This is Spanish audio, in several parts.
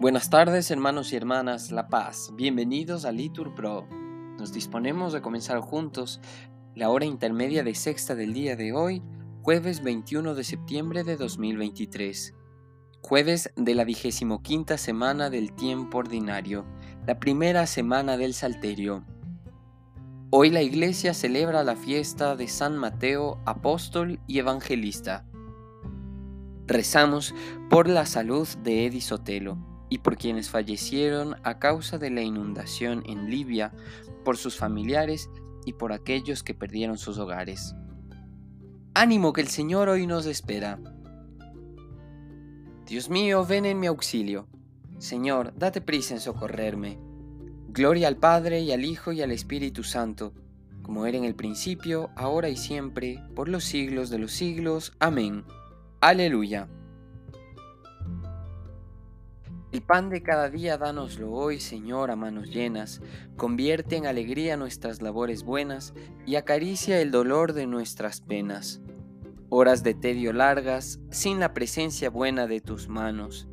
Buenas tardes hermanos y hermanas La Paz, bienvenidos a Litur Pro. Nos disponemos a comenzar juntos la hora intermedia de sexta del día de hoy, jueves 21 de septiembre de 2023. Jueves de la vigésimo quinta semana del tiempo ordinario, la primera semana del Salterio. Hoy la iglesia celebra la fiesta de San Mateo, apóstol y evangelista. Rezamos por la salud de Edi Sotelo y por quienes fallecieron a causa de la inundación en Libia, por sus familiares y por aquellos que perdieron sus hogares. Ánimo que el Señor hoy nos espera. Dios mío, ven en mi auxilio. Señor, date prisa en socorrerme. Gloria al Padre y al Hijo y al Espíritu Santo, como era en el principio, ahora y siempre, por los siglos de los siglos. Amén. Aleluya. El pan de cada día dánoslo hoy, Señor, a manos llenas, convierte en alegría nuestras labores buenas y acaricia el dolor de nuestras penas. Horas de tedio largas, sin la presencia buena de tus manos.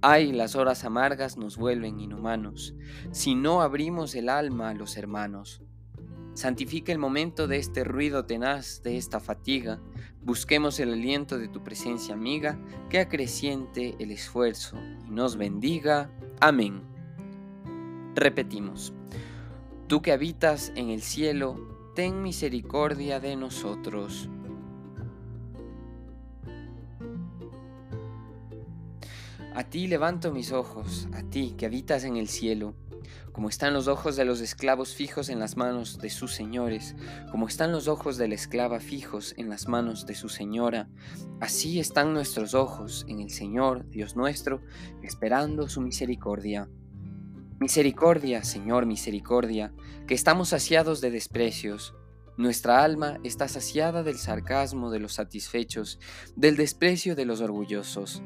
Ay, las horas amargas nos vuelven inhumanos, si no abrimos el alma a los hermanos. Santifica el momento de este ruido tenaz, de esta fatiga. Busquemos el aliento de tu presencia amiga, que acreciente el esfuerzo y nos bendiga. Amén. Repetimos. Tú que habitas en el cielo, ten misericordia de nosotros. A ti levanto mis ojos, a ti que habitas en el cielo como están los ojos de los esclavos fijos en las manos de sus señores, como están los ojos de la esclava fijos en las manos de su señora, así están nuestros ojos en el Señor, Dios nuestro, esperando su misericordia. Misericordia, Señor, misericordia, que estamos saciados de desprecios. Nuestra alma está saciada del sarcasmo de los satisfechos, del desprecio de los orgullosos.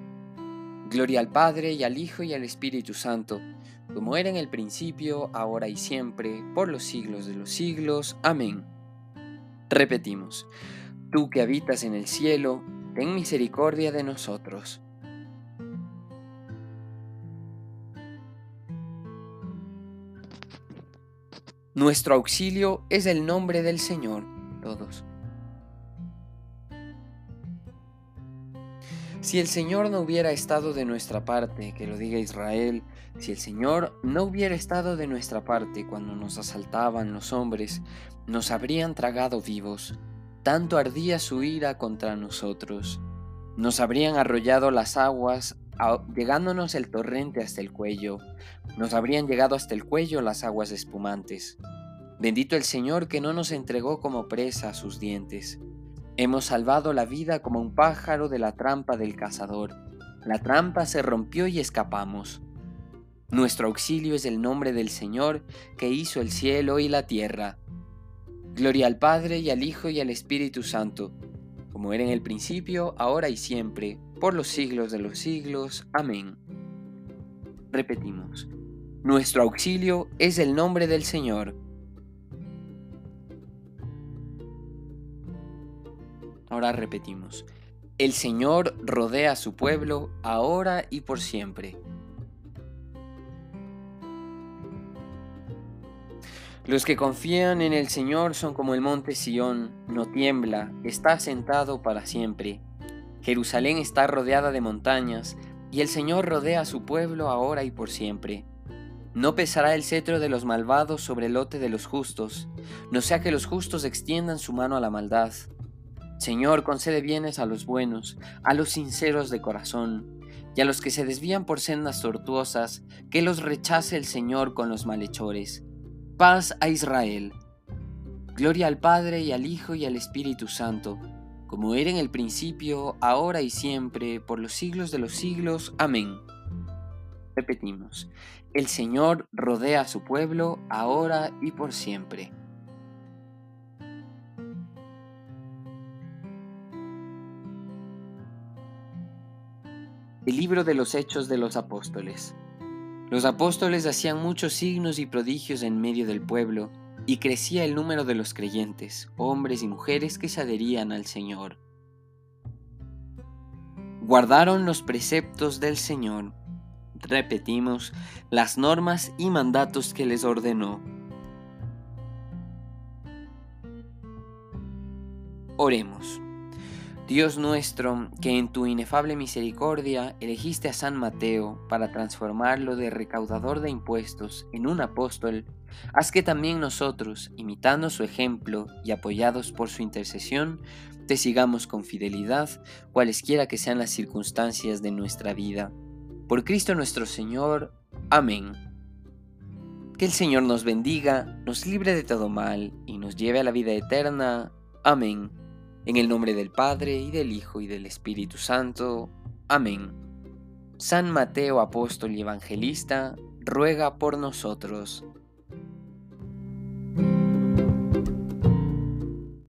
Gloria al Padre y al Hijo y al Espíritu Santo como era en el principio, ahora y siempre, por los siglos de los siglos. Amén. Repetimos, tú que habitas en el cielo, ten misericordia de nosotros. Nuestro auxilio es el nombre del Señor. Si el Señor no hubiera estado de nuestra parte, que lo diga Israel, si el Señor no hubiera estado de nuestra parte cuando nos asaltaban los hombres, nos habrían tragado vivos. Tanto ardía su ira contra nosotros. Nos habrían arrollado las aguas, llegándonos el torrente hasta el cuello. Nos habrían llegado hasta el cuello las aguas espumantes. Bendito el Señor que no nos entregó como presa a sus dientes. Hemos salvado la vida como un pájaro de la trampa del cazador. La trampa se rompió y escapamos. Nuestro auxilio es el nombre del Señor que hizo el cielo y la tierra. Gloria al Padre y al Hijo y al Espíritu Santo, como era en el principio, ahora y siempre, por los siglos de los siglos. Amén. Repetimos. Nuestro auxilio es el nombre del Señor Ahora repetimos. El Señor rodea a su pueblo ahora y por siempre. Los que confían en el Señor son como el monte Sión, no tiembla, está sentado para siempre. Jerusalén está rodeada de montañas, y el Señor rodea a su pueblo ahora y por siempre. No pesará el cetro de los malvados sobre el lote de los justos, no sea que los justos extiendan su mano a la maldad. Señor, concede bienes a los buenos, a los sinceros de corazón, y a los que se desvían por sendas tortuosas, que los rechace el Señor con los malhechores. Paz a Israel. Gloria al Padre y al Hijo y al Espíritu Santo, como era en el principio, ahora y siempre, por los siglos de los siglos. Amén. Repetimos, el Señor rodea a su pueblo, ahora y por siempre. El libro de los Hechos de los Apóstoles. Los apóstoles hacían muchos signos y prodigios en medio del pueblo, y crecía el número de los creyentes, hombres y mujeres que se adherían al Señor. Guardaron los preceptos del Señor, repetimos, las normas y mandatos que les ordenó. Oremos. Dios nuestro, que en tu inefable misericordia elegiste a San Mateo para transformarlo de recaudador de impuestos en un apóstol, haz que también nosotros, imitando su ejemplo y apoyados por su intercesión, te sigamos con fidelidad, cualesquiera que sean las circunstancias de nuestra vida. Por Cristo nuestro Señor. Amén. Que el Señor nos bendiga, nos libre de todo mal y nos lleve a la vida eterna. Amén. En el nombre del Padre, y del Hijo, y del Espíritu Santo. Amén. San Mateo, apóstol y evangelista, ruega por nosotros.